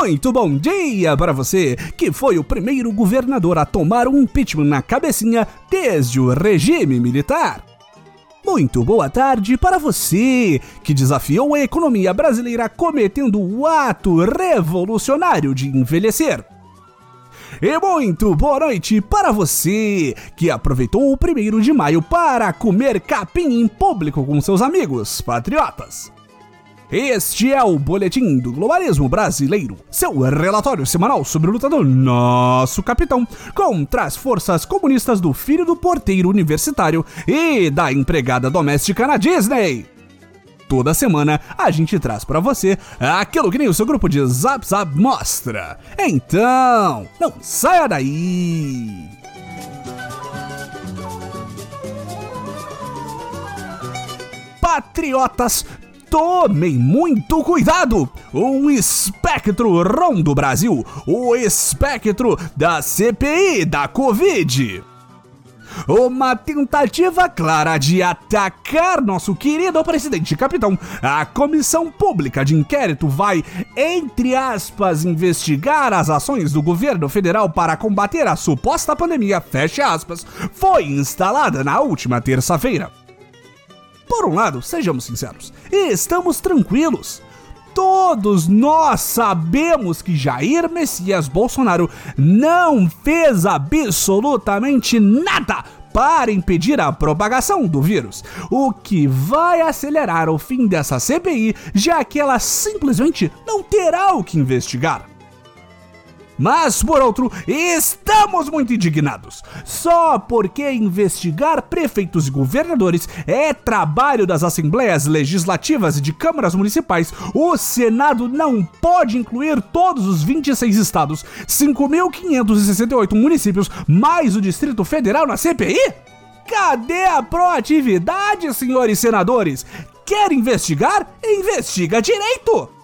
Muito bom dia para você, que foi o primeiro governador a tomar um impeachment na cabecinha desde o regime militar. Muito boa tarde para você, que desafiou a economia brasileira cometendo o ato revolucionário de envelhecer. E muito boa noite para você que aproveitou o primeiro de maio para comer capim em público com seus amigos patriotas. Este é o Boletim do Globalismo Brasileiro, seu relatório semanal sobre a luta do nosso capitão contra as forças comunistas do filho do porteiro universitário e da empregada doméstica na Disney. Toda semana a gente traz para você aquilo que nem o seu grupo de Zap Zap mostra. Então, não saia daí! Patriotas Tomem muito cuidado! Um espectro rondo Brasil, o espectro da CPI da Covid. Uma tentativa clara de atacar nosso querido presidente capitão. A comissão pública de inquérito vai, entre aspas, investigar as ações do governo federal para combater a suposta pandemia, fecha aspas, foi instalada na última terça-feira. Por um lado, sejamos sinceros, estamos tranquilos. Todos nós sabemos que Jair Messias Bolsonaro não fez absolutamente nada para impedir a propagação do vírus, o que vai acelerar o fim dessa CPI, já que ela simplesmente não terá o que investigar. Mas, por outro, estamos muito indignados. Só porque investigar prefeitos e governadores é trabalho das assembleias legislativas e de câmaras municipais, o Senado não pode incluir todos os 26 estados, 5.568 municípios, mais o Distrito Federal na CPI? Cadê a proatividade, senhores senadores? Quer investigar? Investiga direito!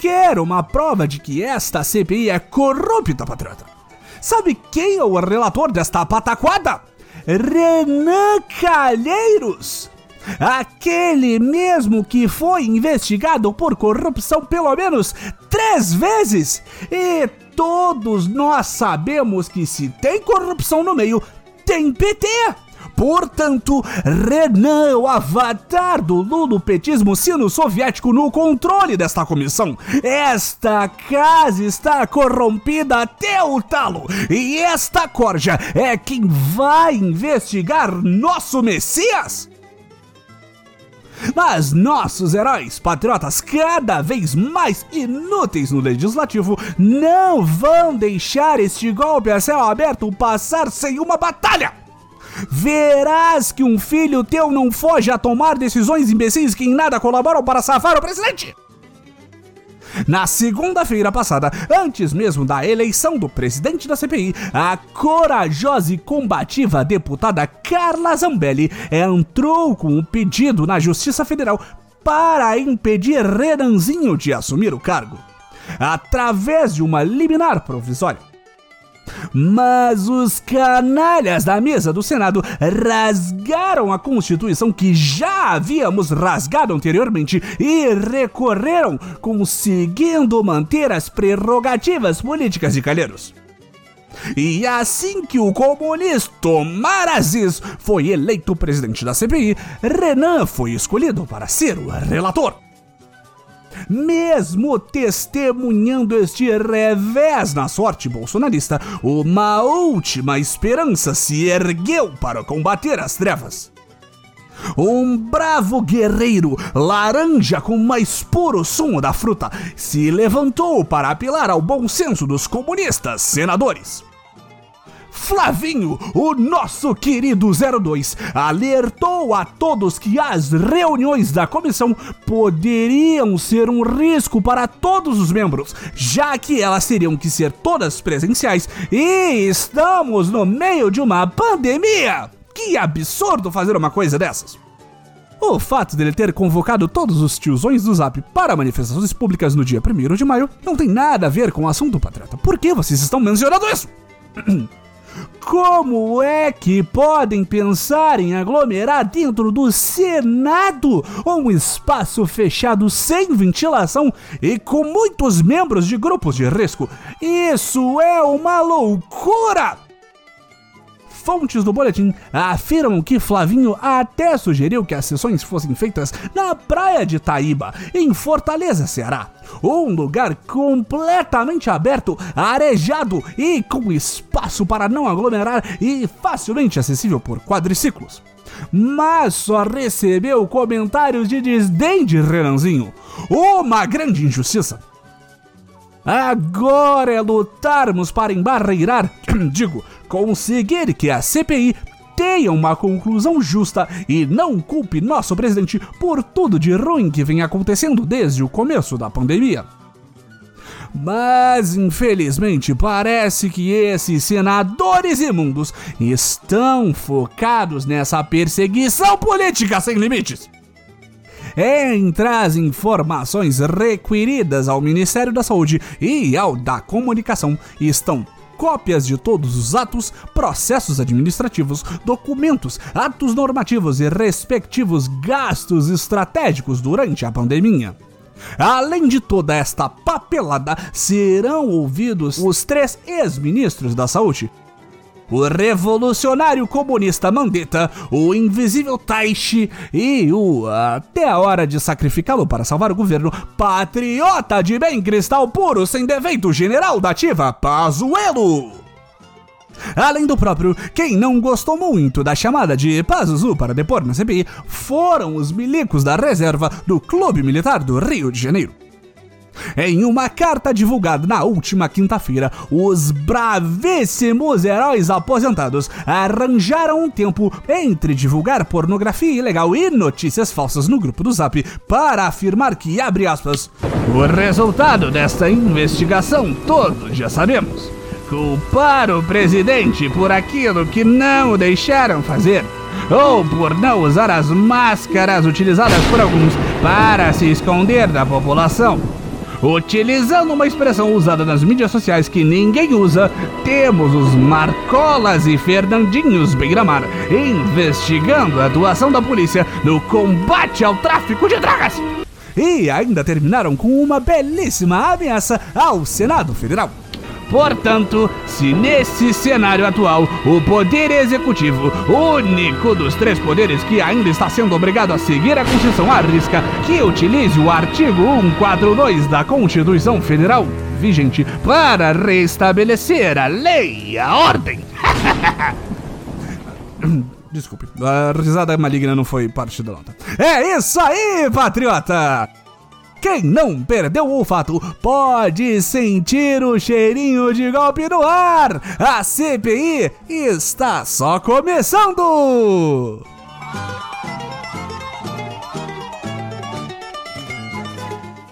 Quero uma prova de que esta CPI é corrupta, patrota. Sabe quem é o relator desta pataquada? Renan Calheiros! Aquele mesmo que foi investigado por corrupção pelo menos três vezes! E todos nós sabemos que se tem corrupção no meio, tem PT! Portanto, Renan, o avatar do lulopetismo sino-soviético no controle desta comissão. Esta casa está corrompida até o talo e esta corja é quem vai investigar nosso Messias? Mas nossos heróis patriotas, cada vez mais inúteis no legislativo, não vão deixar este golpe a céu aberto passar sem uma batalha! Verás que um filho teu não foge a tomar decisões imbecis que em nada colaboram para safar o presidente. Na segunda-feira passada, antes mesmo da eleição do presidente da CPI, a corajosa e combativa deputada Carla Zambelli entrou com um pedido na Justiça Federal para impedir Renanzinho de assumir o cargo, através de uma liminar provisória. Mas os canalhas da mesa do Senado rasgaram a Constituição que já havíamos rasgado anteriormente e recorreram, conseguindo manter as prerrogativas políticas de Calheiros. E assim que o comunista Omar Aziz foi eleito presidente da CPI, Renan foi escolhido para ser o relator. Mesmo testemunhando este revés na sorte bolsonarista, uma última esperança se ergueu para combater as trevas. Um bravo guerreiro, laranja com mais puro sumo da fruta, se levantou para apelar ao bom senso dos comunistas senadores. Flavinho, o nosso querido 02, alertou a todos que as reuniões da comissão poderiam ser um risco para todos os membros, já que elas teriam que ser todas presenciais e estamos no meio de uma pandemia. Que absurdo fazer uma coisa dessas! O fato dele ter convocado todos os tiozões do Zap para manifestações públicas no dia 1 de maio não tem nada a ver com o assunto, patriota. Por que vocês estão mencionando isso? Como é que podem pensar em aglomerar dentro do Senado, um espaço fechado sem ventilação e com muitos membros de grupos de risco? Isso é uma loucura! Fontes do boletim afirmam que Flavinho até sugeriu que as sessões fossem feitas na praia de Taíba, em Fortaleza, Ceará. Um lugar completamente aberto, arejado e com espaço para não aglomerar e facilmente acessível por quadriciclos. Mas só recebeu comentários de desdém de Renanzinho. Uma grande injustiça. Agora é lutarmos para embarreirar, digo, conseguir que a CPI tenha uma conclusão justa e não culpe nosso presidente por tudo de ruim que vem acontecendo desde o começo da pandemia. Mas infelizmente parece que esses senadores imundos estão focados nessa perseguição política sem limites. Entre as informações requeridas ao Ministério da Saúde e ao da Comunicação estão cópias de todos os atos, processos administrativos, documentos, atos normativos e respectivos gastos estratégicos durante a pandemia. Além de toda esta papelada, serão ouvidos os três ex-ministros da Saúde, o revolucionário comunista Mandetta, o invisível Taishi e o, até a hora de sacrificá-lo para salvar o governo, patriota de bem cristal puro sem defeito general da ativa Pazuello. Além do próprio, quem não gostou muito da chamada de Pazuzu para depor na CPI foram os milicos da reserva do Clube Militar do Rio de Janeiro. Em uma carta divulgada na última quinta-feira, os bravíssimos heróis aposentados arranjaram um tempo entre divulgar pornografia ilegal e notícias falsas no grupo do Zap para afirmar que, abre aspas, o resultado desta investigação todos já sabemos. Culpar o presidente por aquilo que não o deixaram fazer ou por não usar as máscaras utilizadas por alguns para se esconder da população Utilizando uma expressão usada nas mídias sociais que ninguém usa, temos os Marcolas e Fernandinhos Beiramar investigando a atuação da polícia no combate ao tráfico de drogas. E ainda terminaram com uma belíssima ameaça ao Senado Federal. Portanto, se nesse cenário atual o Poder Executivo, único dos três poderes que ainda está sendo obrigado a seguir a Constituição à risca, que utilize o artigo 142 da Constituição Federal vigente para restabelecer a lei e a ordem. Desculpe, a risada maligna não foi parte da nota. É isso aí, patriota! Quem não perdeu o olfato pode sentir o cheirinho de golpe no ar. A CPI está só começando!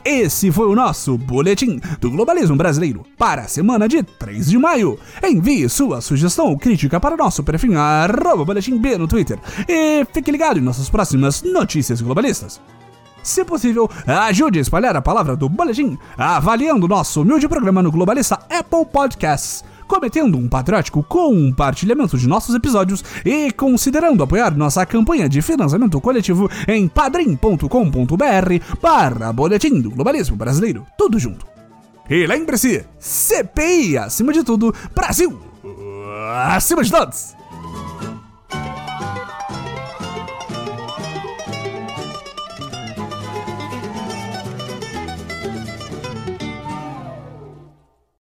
Esse foi o nosso Boletim do Globalismo Brasileiro para a semana de 3 de maio. Envie sua sugestão ou crítica para nosso perfil arroba no Twitter e fique ligado em nossas próximas notícias globalistas. Se possível, ajude a espalhar a palavra do Boletim, avaliando nosso humilde programa no Globalista Apple Podcasts, cometendo um patriótico compartilhamento de nossos episódios e considerando apoiar nossa campanha de financiamento coletivo em padrim.com.br para Boletim do Globalismo Brasileiro. Tudo junto. E lembre-se, CPI acima de tudo, Brasil acima de todos!